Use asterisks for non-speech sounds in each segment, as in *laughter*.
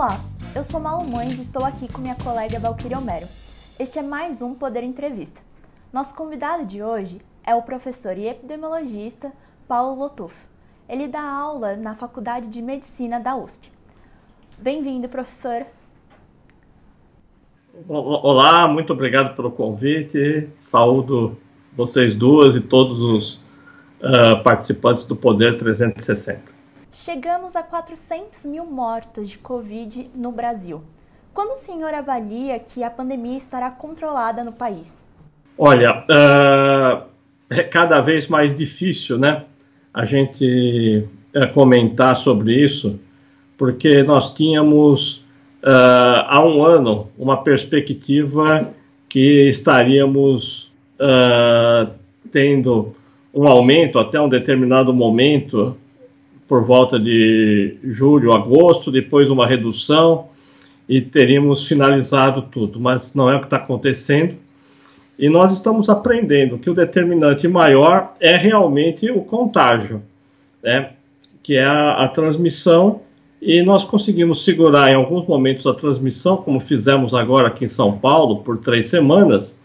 Olá, eu sou Malu Mães e estou aqui com minha colega Valkyrie Homero. Este é mais um Poder Entrevista. Nosso convidado de hoje é o professor e epidemiologista Paulo Lotuf. Ele dá aula na Faculdade de Medicina da USP. Bem-vindo, professor. Olá, muito obrigado pelo convite. Saúdo vocês duas e todos os uh, participantes do Poder 360. Chegamos a 400 mil mortos de Covid no Brasil. Como o senhor avalia que a pandemia estará controlada no país? Olha, uh, é cada vez mais difícil, né, a gente uh, comentar sobre isso, porque nós tínhamos uh, há um ano uma perspectiva que estaríamos tendo um aumento até um determinado momento por volta de julho, agosto, depois uma redução e teríamos finalizado tudo, mas não é o que está acontecendo. E nós estamos aprendendo que o determinante maior é realmente o contágio, né? que é a, a transmissão, e nós conseguimos segurar em alguns momentos a transmissão, como fizemos agora aqui em São Paulo, por três semanas,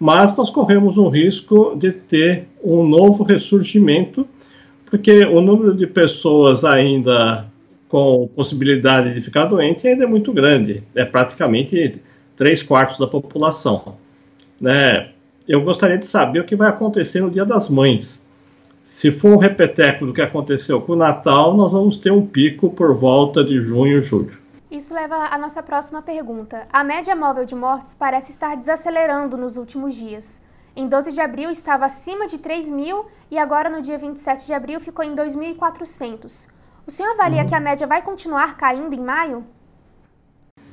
mas nós corremos um risco de ter um novo ressurgimento porque o número de pessoas ainda com possibilidade de ficar doente ainda é muito grande, é praticamente três quartos da população. Né? Eu gostaria de saber o que vai acontecer no Dia das Mães. Se for um repeteco do que aconteceu com o Natal, nós vamos ter um pico por volta de junho e julho. Isso leva à nossa próxima pergunta. A média móvel de mortes parece estar desacelerando nos últimos dias. Em 12 de abril estava acima de 3 mil e agora no dia 27 de abril ficou em 2.400. O senhor avalia uhum. que a média vai continuar caindo em maio?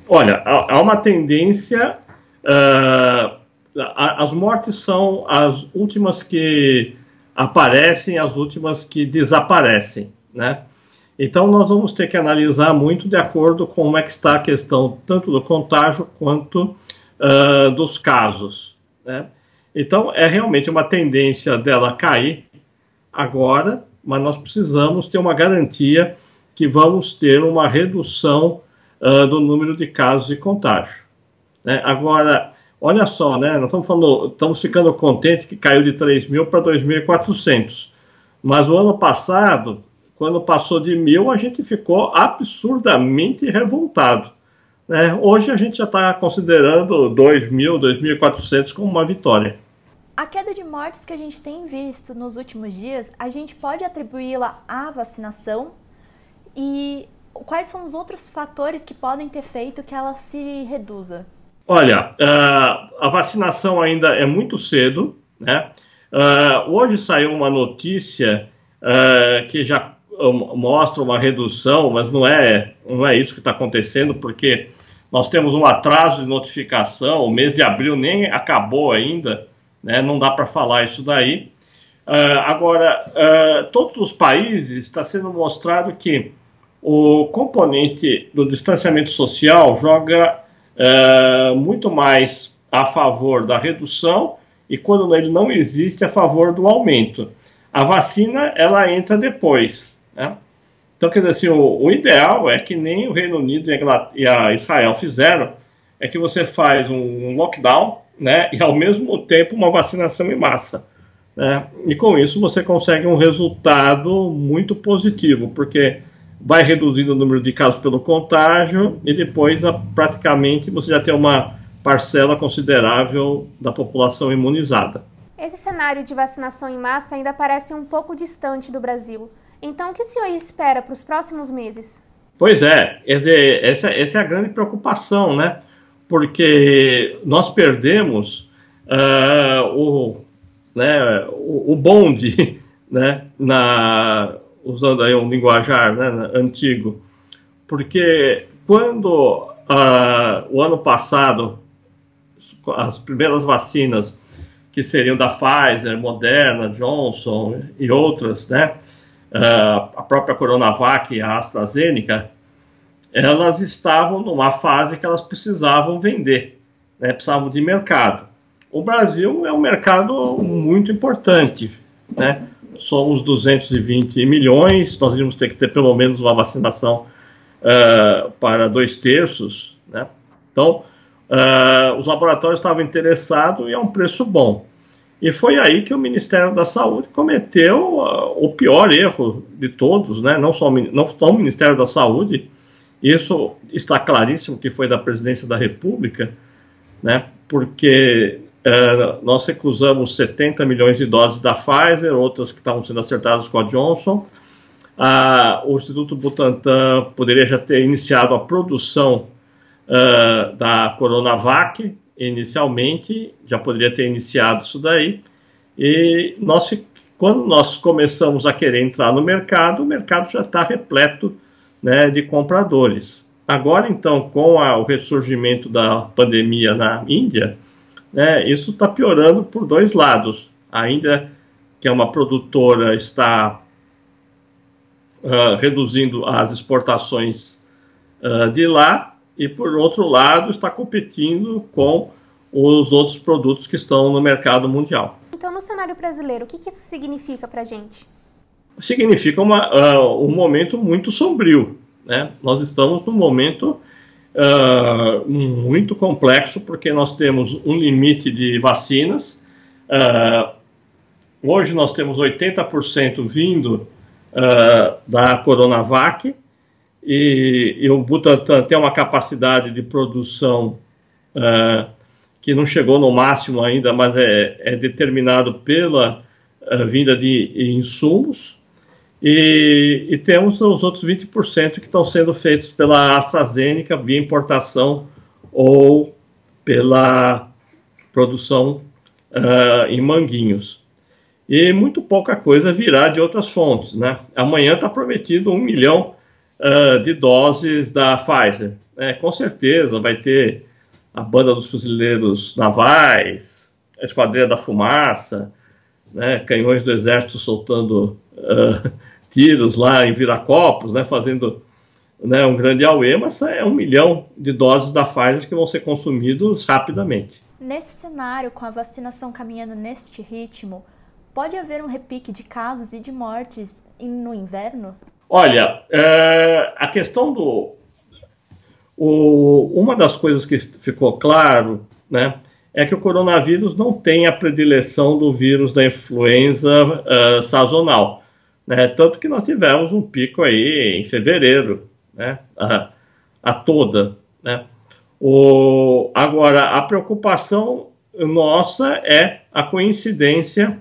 Olha, há uma tendência. Uh, as mortes são as últimas que aparecem, as últimas que desaparecem, né? Então nós vamos ter que analisar muito de acordo com como é que está a questão tanto do contágio quanto uh, dos casos, né? Então, é realmente uma tendência dela cair agora, mas nós precisamos ter uma garantia que vamos ter uma redução uh, do número de casos de contágio. Né? Agora, olha só, né? nós estamos, falando, estamos ficando contentes que caiu de 3 mil para 2.400, mas o ano passado, quando passou de mil, a gente ficou absurdamente revoltado. Né? Hoje a gente já está considerando 2.000, 2.400 como uma vitória. A queda de mortes que a gente tem visto nos últimos dias, a gente pode atribuí-la à vacinação? E quais são os outros fatores que podem ter feito que ela se reduza? Olha, uh, a vacinação ainda é muito cedo, né? Uh, hoje saiu uma notícia uh, que já mostra uma redução, mas não é, não é isso que está acontecendo, porque nós temos um atraso de notificação, o mês de abril nem acabou ainda, né? não dá para falar isso daí. Uh, agora, uh, todos os países está sendo mostrado que o componente do distanciamento social joga uh, muito mais a favor da redução e quando ele não existe a favor do aumento. A vacina ela entra depois. Né? Então, quer dizer assim, o, o, ideal é que nem o Reino Unido e a Israel fizeram, é que você faz um, um lockdown né, e ao mesmo tempo uma vacinação em massa. Né? E com isso você consegue um resultado muito positivo, porque vai reduzindo o número de casos pelo contágio e depois praticamente você já tem uma parcela considerável da população imunizada. Esse cenário de vacinação em massa ainda parece um pouco distante do Brasil. Então, o que o senhor espera para os próximos meses? Pois é, essa, essa é a grande preocupação, né? Porque nós perdemos uh, o, né, o, o, bonde, *laughs* né, na, usando aí um linguajar né, antigo, porque quando uh, o ano passado as primeiras vacinas que seriam da Pfizer, Moderna, Johnson e outras, né, uh, a própria Coronavac e a AstraZeneca, elas estavam numa fase que elas precisavam vender, né, precisavam de mercado. O Brasil é um mercado muito importante, né? Somos 220 milhões, nós iríamos ter que ter pelo menos uma vacinação uh, para dois terços. Né? Então, uh, os laboratórios estavam interessados e é um preço bom. E foi aí que o Ministério da Saúde cometeu uh, o pior erro de todos, né? não, só, não só o Ministério da Saúde, isso está claríssimo que foi da Presidência da República, né? porque uh, nós recusamos 70 milhões de doses da Pfizer, outras que estavam sendo acertadas com a Johnson. Uh, o Instituto Butantan poderia já ter iniciado a produção uh, da Coronavac, inicialmente, já poderia ter iniciado isso daí, e nós, quando nós começamos a querer entrar no mercado, o mercado já está repleto né, de compradores. Agora, então, com a, o ressurgimento da pandemia na Índia, né, isso está piorando por dois lados. A Índia, que é uma produtora, está uh, reduzindo as exportações uh, de lá, e por outro lado está competindo com os outros produtos que estão no mercado mundial. Então, no cenário brasileiro, o que, que isso significa para a gente? Significa uma, uh, um momento muito sombrio. Né? Nós estamos num momento uh, muito complexo, porque nós temos um limite de vacinas. Uh, hoje nós temos 80% vindo da Coronavac, e, e o Butantan tem uma capacidade de produção que não chegou no máximo ainda, mas é, é determinado pela vinda de insumos. E, e, temos os outros 20% que estão sendo feitos pela AstraZeneca via importação ou pela produção uh, em manguinhos. E muito pouca coisa virá de outras fontes. Né? Amanhã está prometido um milhão uh, de doses da Pfizer. É, com certeza vai ter a banda dos fuzileiros navais, a esquadrilha da fumaça, né, canhões do exército soltando uh, *laughs* tiros lá em Viracopos, né, fazendo né, um grande auê, mas é um milhão de doses da Pfizer que vão ser consumidos rapidamente. Nesse cenário, com a vacinação caminhando neste ritmo, pode haver um repique de casos e de mortes no inverno? Olha, é, a questão do. O, uma das coisas que ficou claro né, é que o coronavírus não tem a predileção do vírus da influenza uh, sazonal. Né, tanto que nós tivemos um pico aí em fevereiro, né, a, a toda. Né. O, agora, a preocupação nossa é a coincidência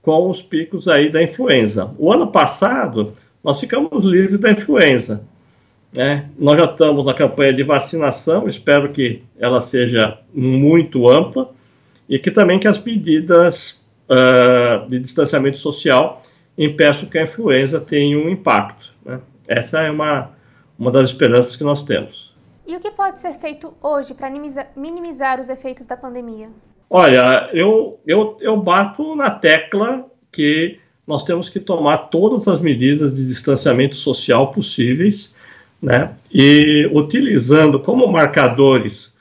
com os picos aí da influenza. O ano passado, nós ficamos livres da influenza. Né? Nós já estamos na campanha de vacinação, espero que ela seja muito ampla e que também que as medidas uh, de distanciamento social impeçam que a influenza tenha um impacto. Né? Essa é uma, uma das esperanças que nós temos. E o que pode ser feito hoje para minimizar os efeitos da pandemia? Olha, eu, eu, eu bato na tecla que nós temos que tomar todas as medidas de distanciamento social possíveis, né? E utilizando como marcadores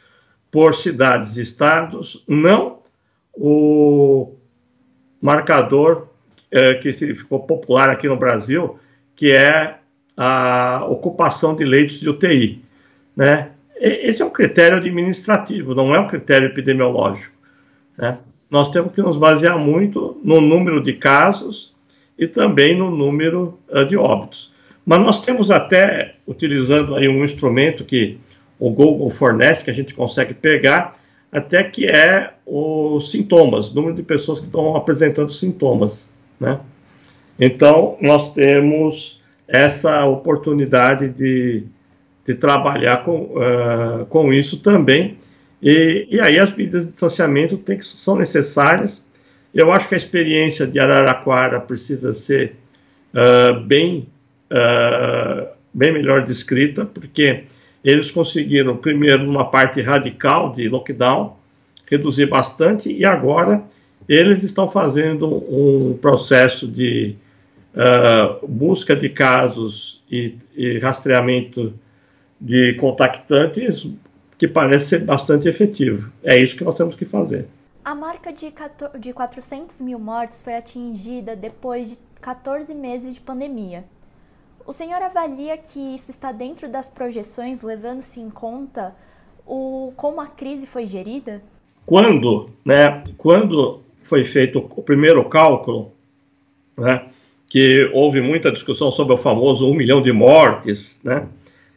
por cidades e estados, não o marcador é, que ficou popular aqui no Brasil, que é a ocupação de leitos de UTI, né? Esse é um critério administrativo, não é um critério epidemiológico. Né? Nós temos que nos basear muito no número de casos e também no número uh, de óbitos. Mas nós temos até, utilizando aí um instrumento que o Google fornece, que a gente consegue pegar, até que é os sintomas, número de pessoas que estão apresentando sintomas, né? Então, nós temos essa oportunidade de, de trabalhar com, uh, com isso também, e, e aí as medidas de distanciamento tem que, são necessárias, eu acho que a experiência de Araraquara precisa ser uh, bem, uh, bem melhor descrita, porque eles conseguiram, primeiro, uma parte radical de lockdown, reduzir bastante, e agora eles estão fazendo um processo de uh, busca de casos e, e rastreamento de contactantes que parece ser bastante efetivo. É isso que nós temos que fazer. A marca de 400 mil mortes foi atingida depois de 14 meses de pandemia. O senhor avalia que isso está dentro das projeções, levando-se em conta o, como a crise foi gerida? Quando, né, quando foi feito o primeiro cálculo, né, que houve muita discussão sobre o famoso um milhão de mortes, né,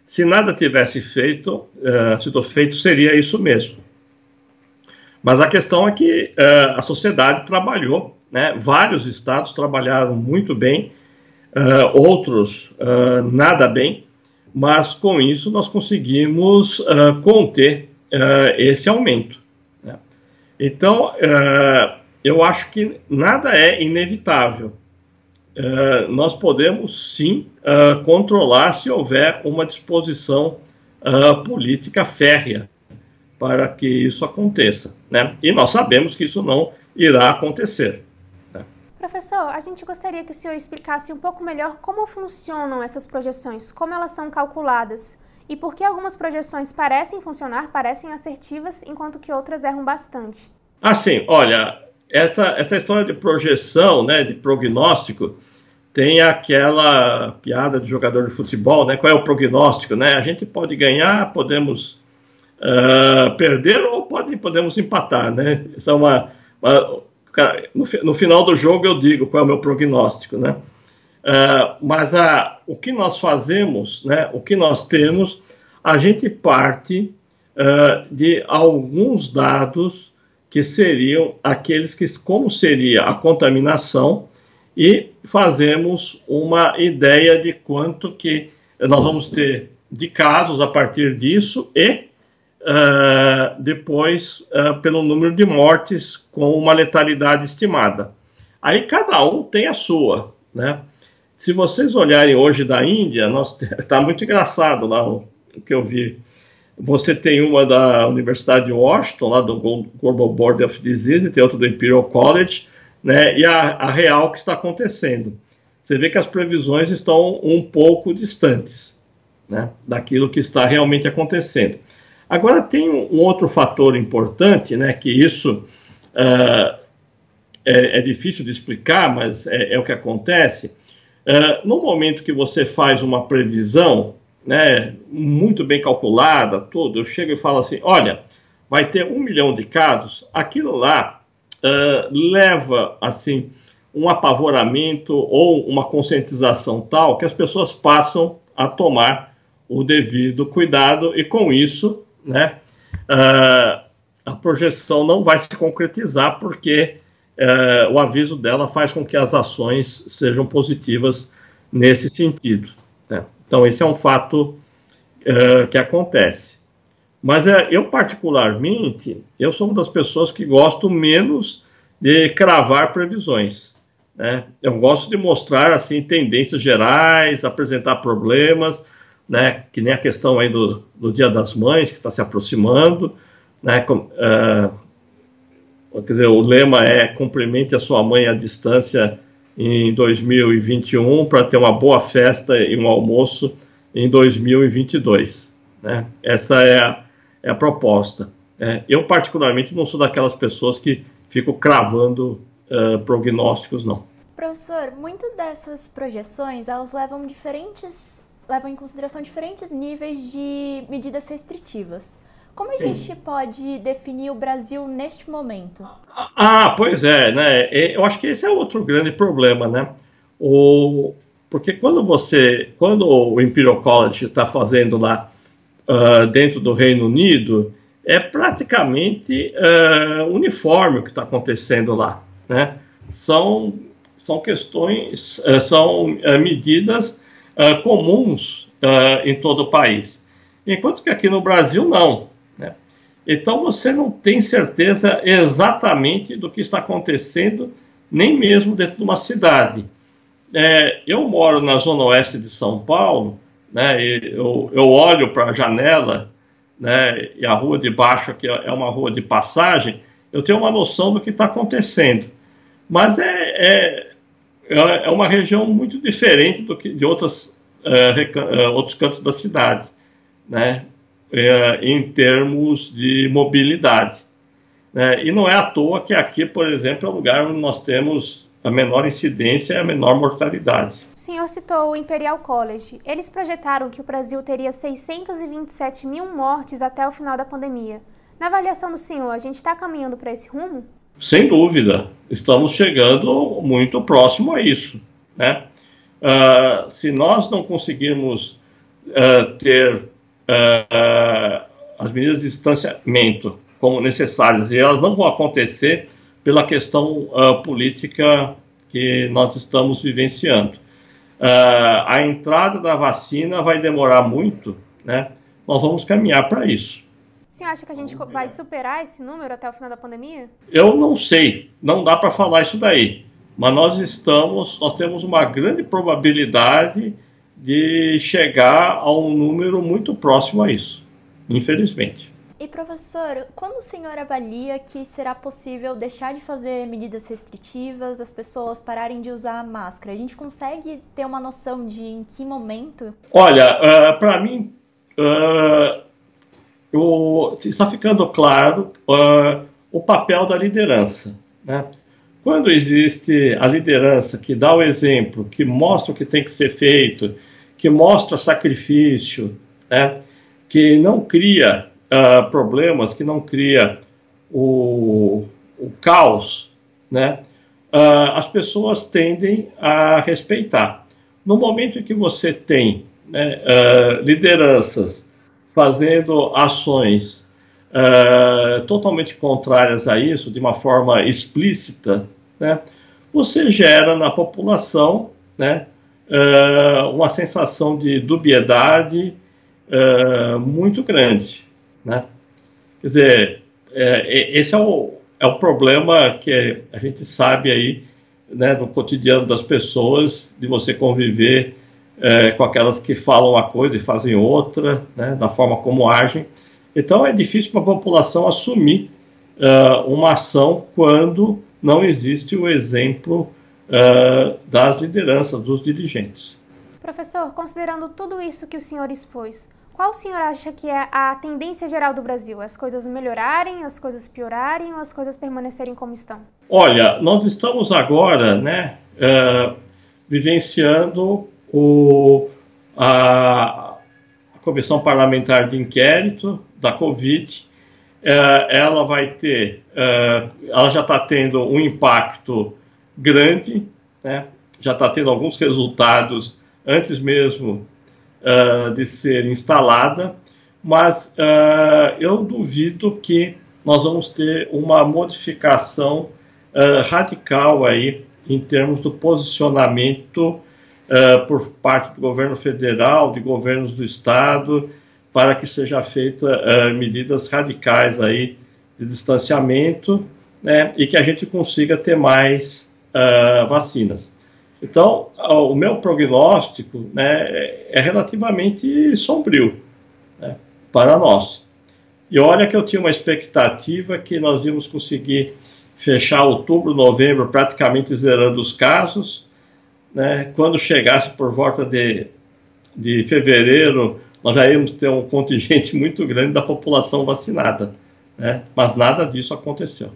se nada tivesse feito, uh, sido feito, seria isso mesmo. Mas a questão é que uh, a sociedade trabalhou, né, vários estados trabalharam muito bem, uh, outros nada bem, mas com isso nós conseguimos conter esse aumento. Né. Então, eu acho que nada é inevitável. Uh, nós podemos sim uh, controlar se houver uma disposição uh, política férrea para que isso aconteça. Né? E nós sabemos que isso não irá acontecer. Professor, a gente gostaria que o senhor explicasse um pouco melhor como funcionam essas projeções, como elas são calculadas e por que algumas projeções parecem funcionar, parecem assertivas, enquanto que outras erram bastante. Assim, olha, essa, essa história de projeção, né, de prognóstico, tem aquela piada de jogador de futebol, né? Qual é o prognóstico, né? A gente pode ganhar, podemos uh, perder ou pode, podemos empatar, né? Essa é uma, uma no, no, final do jogo eu digo qual é o meu prognóstico, né? Uh, mas a, o que nós fazemos, né? O que nós temos, a gente parte uh, de alguns dados que seriam aqueles que, como seria a contaminação, e fazemos uma ideia de quanto que nós vamos ter de casos a partir disso e uh, depois uh, pelo número de mortes com uma letalidade estimada. Aí cada um tem a sua, né? Se vocês olharem hoje da Índia, está *laughs* muito engraçado lá o, o que eu vi você tem uma da Universidade de Washington, lá do Global Board of Disease, e tem outra do Imperial College, né, e a, a real que está acontecendo. Você vê que as previsões estão um pouco distantes né, daquilo que está realmente acontecendo. Agora, tem um outro fator importante, né, que isso uh, é, é, difícil de explicar, mas é, é o que acontece. Uh, no momento que você faz uma previsão, né, muito bem calculada, tudo, eu chego e falo assim, olha, vai ter um milhão de casos, aquilo lá uh, leva, assim, um apavoramento ou uma conscientização tal que as pessoas passam a tomar o devido cuidado e com isso, né, uh, a projeção não vai se concretizar porque uh, o aviso dela faz com que as ações sejam positivas nesse sentido. Né? Então, esse é um fato uh, que acontece. Mas uh, eu, particularmente, eu sou uma das pessoas que gosto menos de cravar previsões. Né? Eu gosto de mostrar assim tendências gerais, apresentar problemas, né? que nem a questão aí do, do Dia das Mães, que está se aproximando. Né? Com, uh, quer dizer, o lema é cumprimente a sua mãe à distância em 2021 para ter uma boa festa e um almoço em 2022. Né? Essa é a, é a proposta. É, eu, particularmente, não sou daquelas pessoas que ficam cravando uh, prognósticos, não. Professor, muito dessas projeções elas levam diferentes levam em consideração diferentes níveis de medidas restritivas. Como a Sim. gente pode definir o Brasil neste momento? Ah, pois é, né? Eu acho que esse é outro grande problema, né? O, porque quando você, quando o Imperial College está fazendo lá uh, dentro do Reino Unido, é praticamente uh, uniforme o que está acontecendo lá, né? São são questões, uh, são medidas comuns em todo o país. Enquanto que aqui no Brasil não. Então você não tem certeza exatamente do que está acontecendo, nem mesmo dentro de uma cidade. É, eu moro na zona oeste de São Paulo, né, eu, eu olho para a janela, né, e a rua de baixo aqui é uma rua de passagem, eu tenho uma noção do que está acontecendo. Mas é, é, é uma região muito diferente do que de outras, é, outros cantos da cidade. Né? é, em termos de mobilidade. É, e não é à toa que aqui, por exemplo, é um lugar onde nós temos a menor incidência e a menor mortalidade. O senhor citou o Imperial College. Eles projetaram que o Brasil teria 627 mil mortes até o final da pandemia. Na avaliação do senhor, a gente está caminhando para esse rumo? Sem dúvida, estamos chegando muito próximo a isso. Né? Uh, se nós não conseguirmos uh, ter uh, as medidas de distanciamento como necessárias, e elas não vão acontecer pela questão política que nós estamos vivenciando. a entrada da vacina vai demorar muito, né? nós vamos caminhar para isso. Você acha que a gente vai superar esse número até o final da pandemia? Eu não sei, não dá para falar isso daí. Mas nós estamos, nós temos uma grande probabilidade de chegar a um número muito próximo a isso, infelizmente. E professor, quando o senhor avalia que será possível deixar de fazer medidas restritivas, as pessoas pararem de usar máscara? A gente consegue ter uma noção de em que momento? Olha, uh, ah, para mim, uh, o, está ficando claro uh, o papel da liderança. Né? Quando existe a liderança que dá o exemplo, que mostra o que tem que ser feito, que mostra sacrifício, né? que não cria uh, problemas, que não cria o, o caos, né? Uh, as pessoas tendem a respeitar. No momento em que você tem né, uh, lideranças fazendo ações uh, totalmente contrárias a isso, de uma forma explícita, né, você gera na população né, uh, uma sensação de dubiedade uh, muito grande. Né? Quer dizer, esse é o, é o problema que a gente sabe aí né, no cotidiano das pessoas, de você conviver é, com aquelas que falam uma coisa e fazem outra, né, da forma como agem. Então é difícil para a população assumir uh, uma ação quando não existe o exemplo uh, das lideranças, dos dirigentes. Professor, considerando tudo isso que o senhor expôs, qual o senhor acha que é a tendência geral do Brasil? As coisas melhorarem, as coisas piorarem ou as coisas permanecerem como estão? Olha, nós estamos agora né, uh, vivenciando o, a, a Comissão Parlamentar de Inquérito da Covid, é, ela vai ter, é, ela já está tendo um impacto grande, né? já está tendo alguns resultados antes mesmo uh, de ser instalada, mas uh, eu duvido que nós vamos ter uma modificação uh, radical aí em termos do posicionamento uh, por parte do governo federal, de governos do estado, para que seja feita uh, medidas radicais aí de distanciamento né, e que a gente consiga ter mais uh, vacinas. Então, o meu prognóstico né, é relativamente sombrio né, para nós. E olha que eu tinha uma expectativa que nós íamos conseguir fechar outubro, novembro praticamente zerando os casos, né, quando chegasse por volta de, de fevereiro, nós já íamos ter um contingente *laughs* muito grande da população vacinada. Né, mas nada disso aconteceu.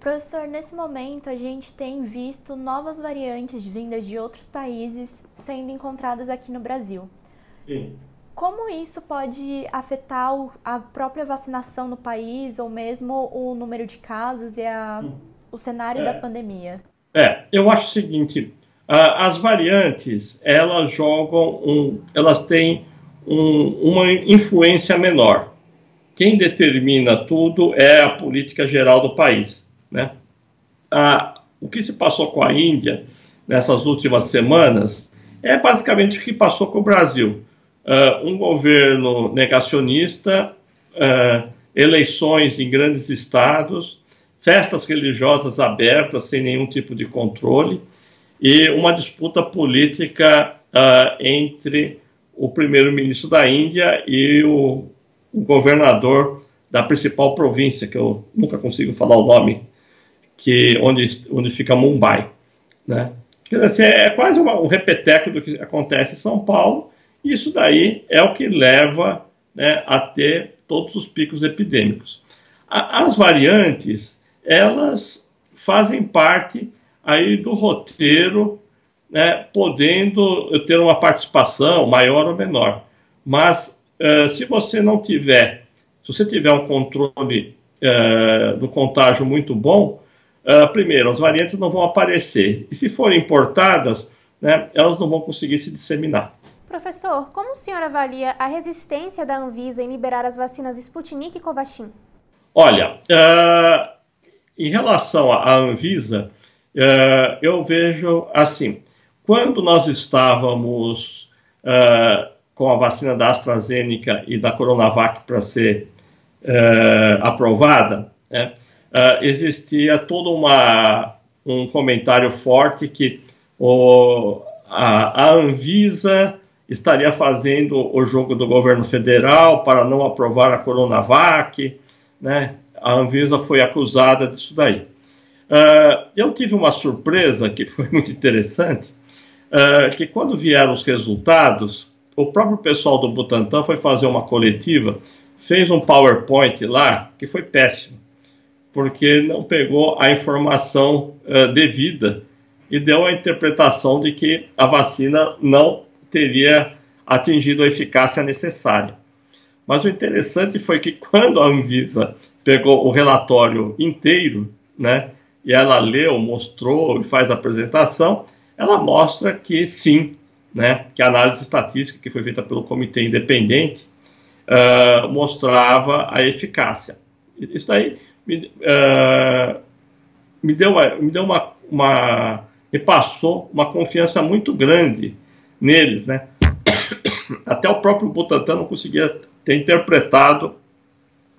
Professor, nesse momento a gente tem visto novas variantes vindas de outros países sendo encontradas aqui no Brasil. Sim. Como isso pode afetar a própria vacinação no país ou mesmo o número de casos e a, o cenário é. da pandemia? É, eu acho o seguinte: as variantes, elas jogam, um, elas têm um, uma influência menor. Quem determina tudo é a política geral do país. Né? Ah, o que se passou com a Índia nessas últimas semanas é basicamente o que passou com o Brasil. Ah, um governo negacionista, ah, eleições em grandes estados, festas religiosas abertas sem nenhum tipo de controle e uma disputa política uh, entre o primeiro-ministro da Índia e o, o, governador da principal província, que eu nunca consigo falar o nome, que onde, onde fica Mumbai. Né? Quer dizer, é quase uma, um repeteco do que acontece em São Paulo, e isso daí é o que leva né, a ter todos os picos epidêmicos. A, as variantes, elas fazem parte aí do roteiro, né, podendo ter uma participação maior ou menor. Mas uh, se você não tiver, se você tiver um controle uh, do contágio muito bom, uh, primeiro, as variantes não vão aparecer. E se forem importadas, né, elas não vão conseguir se disseminar. Professor, como o senhor avalia a resistência da Anvisa em liberar as vacinas Sputnik e Covaxin? Olha, em relação à Anvisa, uh, eu vejo assim: quando nós estávamos uh, com a vacina da AstraZeneca e da Coronavac para ser aprovada, né, existia todo uma, um comentário forte que o, a, a Anvisa estaria fazendo o jogo do governo federal para não aprovar a Coronavac, né? A Anvisa foi acusada disso daí. Uh, eu tive uma surpresa que foi *laughs* muito interessante, uh, que quando vieram os resultados, o próprio pessoal do Butantan foi fazer uma coletiva, fez um PowerPoint lá que foi péssimo, porque não pegou a informação uh, devida e deu a interpretação de que a vacina não teria atingido a eficácia necessária. Mas o interessante foi que quando a Anvisa pegou o relatório inteiro, né, e ela leu, mostrou e faz a apresentação, ela mostra que sim, né, que a análise estatística que foi feita pelo comitê independente uh, mostrava a eficácia. Isso daí me, uh, me deu, me deu uma, uma, me passou uma confiança muito grande neles, né? *coughs* Até o próprio Butantan não conseguia ter interpretado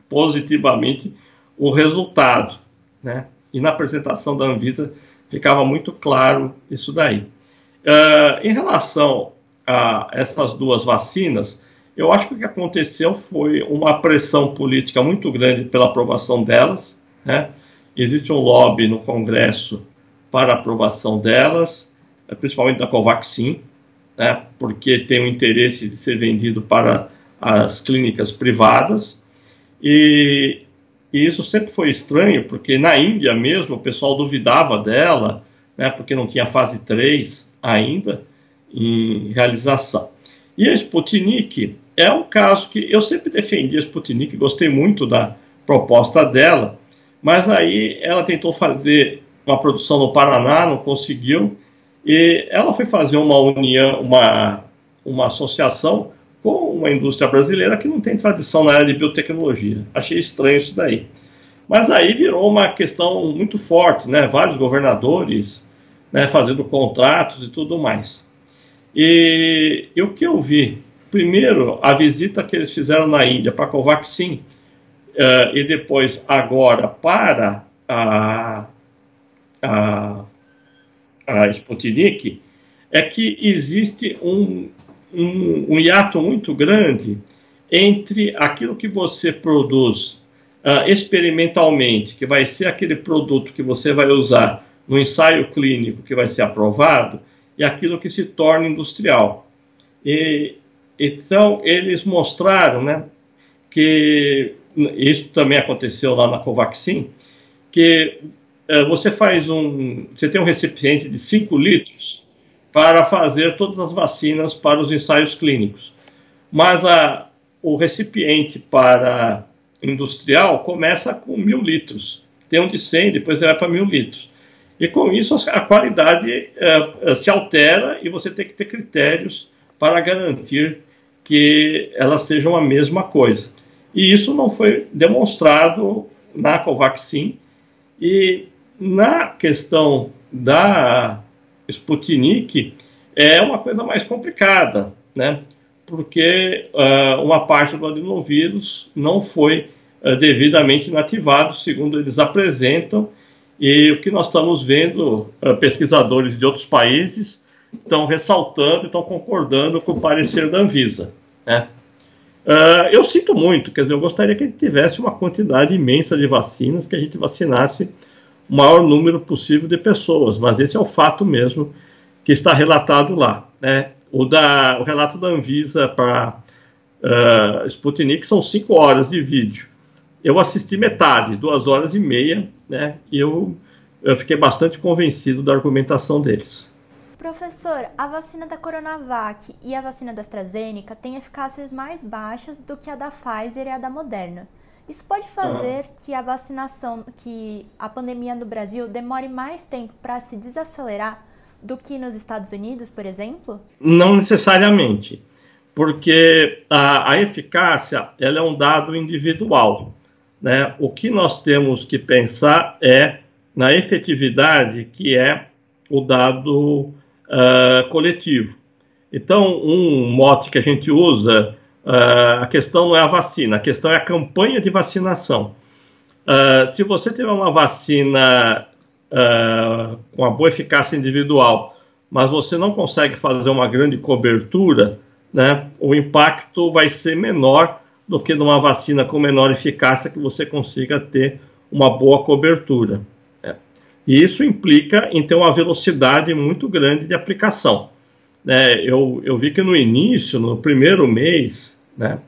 positivamente o resultado, né? E na apresentação da Anvisa ficava muito claro isso daí. Uh, em relação a essas duas vacinas, eu acho que o que aconteceu foi uma pressão política muito grande pela aprovação delas, né? Existe um lobby no Congresso para aprovação delas, principalmente da Covaxin, né, porque tem o interesse de ser vendido para as clínicas privadas. E, e, isso sempre foi estranho, porque na Índia mesmo o pessoal duvidava dela, né, porque não tinha fase 3 ainda em realização. E a Sputnik é um caso que eu sempre defendi a Sputnik, gostei muito da proposta dela, mas aí ela tentou fazer uma produção no Paraná, não conseguiu, e ela foi fazer uma união, uma, uma associação uma indústria brasileira que não tem tradição na área de biotecnologia. Achei estranho isso daí. Mas aí virou uma questão muito forte, né? Vários governadores né, fazendo contratos e tudo mais. E, e o que eu vi? Primeiro, a visita que eles fizeram na Índia para a Covaxin, uh, e depois agora para a, a a Sputnik, é que existe um, um, um hiato muito grande entre aquilo que você produz uh, experimentalmente, que vai ser aquele produto que você vai usar no ensaio clínico que vai ser aprovado, e aquilo que se torna industrial. E, então, eles mostraram né, que isso também aconteceu lá na Covaxin, que é, você faz um, você tem um recipiente de 5 litros para fazer todas as vacinas para os ensaios clínicos. Mas a, o recipiente para industrial começa com mil litros. Tem um de 100, depois ele vai para mil litros. E com isso a qualidade é, é, se altera e você tem que ter critérios para garantir que elas sejam a mesma coisa. E isso não foi demonstrado na Covaxin. E na questão da Sputnik, é uma coisa mais complicada, né? Porque uh, uma parte do adenovírus não foi uh, devidamente inativado, segundo eles apresentam, e o que nós estamos vendo, uh, pesquisadores de outros países estão ressaltando, estão concordando com o parecer da Anvisa, né? eu sinto muito, quer dizer, eu gostaria que a gente tivesse uma quantidade imensa de vacinas, que a gente vacinasse maior número possível de pessoas, mas esse é o fato mesmo que está relatado lá. Né? O, da, o relato da Anvisa para uh, Sputnik são cinco horas de vídeo. Eu assisti metade, duas horas e meia, né? e eu eu fiquei bastante convencido da argumentação deles. Professor, a vacina da Coronavac e a vacina da AstraZeneca têm eficácias mais baixas do que a da Pfizer e a da Moderna. Isso pode fazer que a vacinação, que a pandemia no Brasil demore mais tempo para se desacelerar do que nos Estados Unidos, por exemplo? Não necessariamente, porque a, a eficácia ela é um dado individual. Né? O que nós temos que pensar é na efetividade, que é o dado uh, coletivo. Então, um mote que a gente usa, uh, a questão não é a vacina, a questão é a campanha de vacinação. Uh, se você tiver uma vacina com uma boa eficácia individual, mas você não consegue fazer uma grande cobertura, né, o impacto vai ser menor do que numa vacina com menor eficácia que você consiga ter uma boa cobertura. E isso implica em ter uma velocidade muito grande de aplicação. Né? Eu, eu vi que no início, no primeiro mês, né,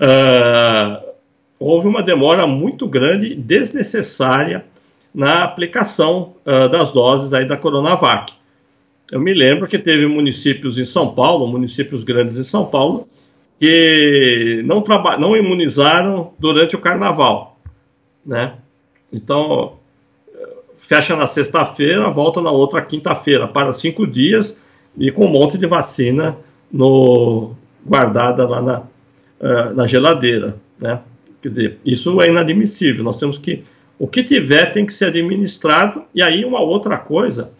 uh, houve uma demora muito grande, desnecessária, na aplicação uh, das doses aí da Coronavac. Eu me lembro que teve municípios em São Paulo, municípios grandes em São Paulo, que não, não imunizaram durante o carnaval. Né? Então, fecha na sexta-feira, volta na outra quinta-feira, para cinco dias e com um monte de vacina no, guardada lá na, uh, na geladeira. Né? Quer dizer, isso é inadmissível. Nós temos que. O que tiver tem que ser administrado. E aí, uma outra coisa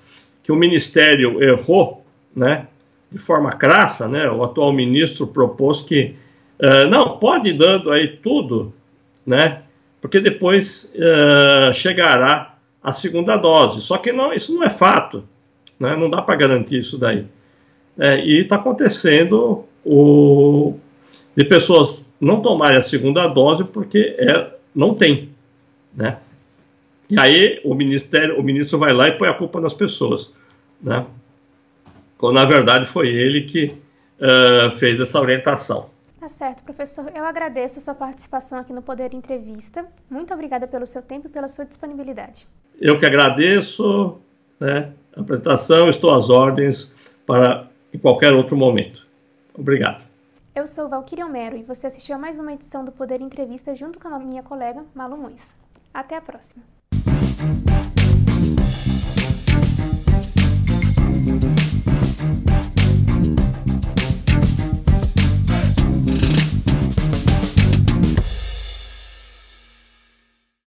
que o Ministério errou, né, de forma crassa, né, o atual ministro propôs que. Uh, não, pode ir dando aí tudo, né, porque depois uh, chegará a segunda dose. Só que não, isso não é fato, né? não dá para garantir isso daí. É, e está acontecendo o, de pessoas não tomarem a segunda dose porque é, não tem. Né? E aí o ministério, o ministro vai lá e põe a culpa nas pessoas. Né? Quando na verdade foi ele que uh, fez essa orientação. Tá certo, professor. Eu agradeço a sua participação aqui no Poder Entrevista. Muito obrigada pelo seu tempo e pela sua disponibilidade. Eu que agradeço né, a apresentação, estou às ordens para em qualquer outro momento. Obrigado. Eu sou Valquíria Homero e você assistiu a mais uma edição do Poder Entrevista junto com a minha colega Malu Muniz. Até a próxima!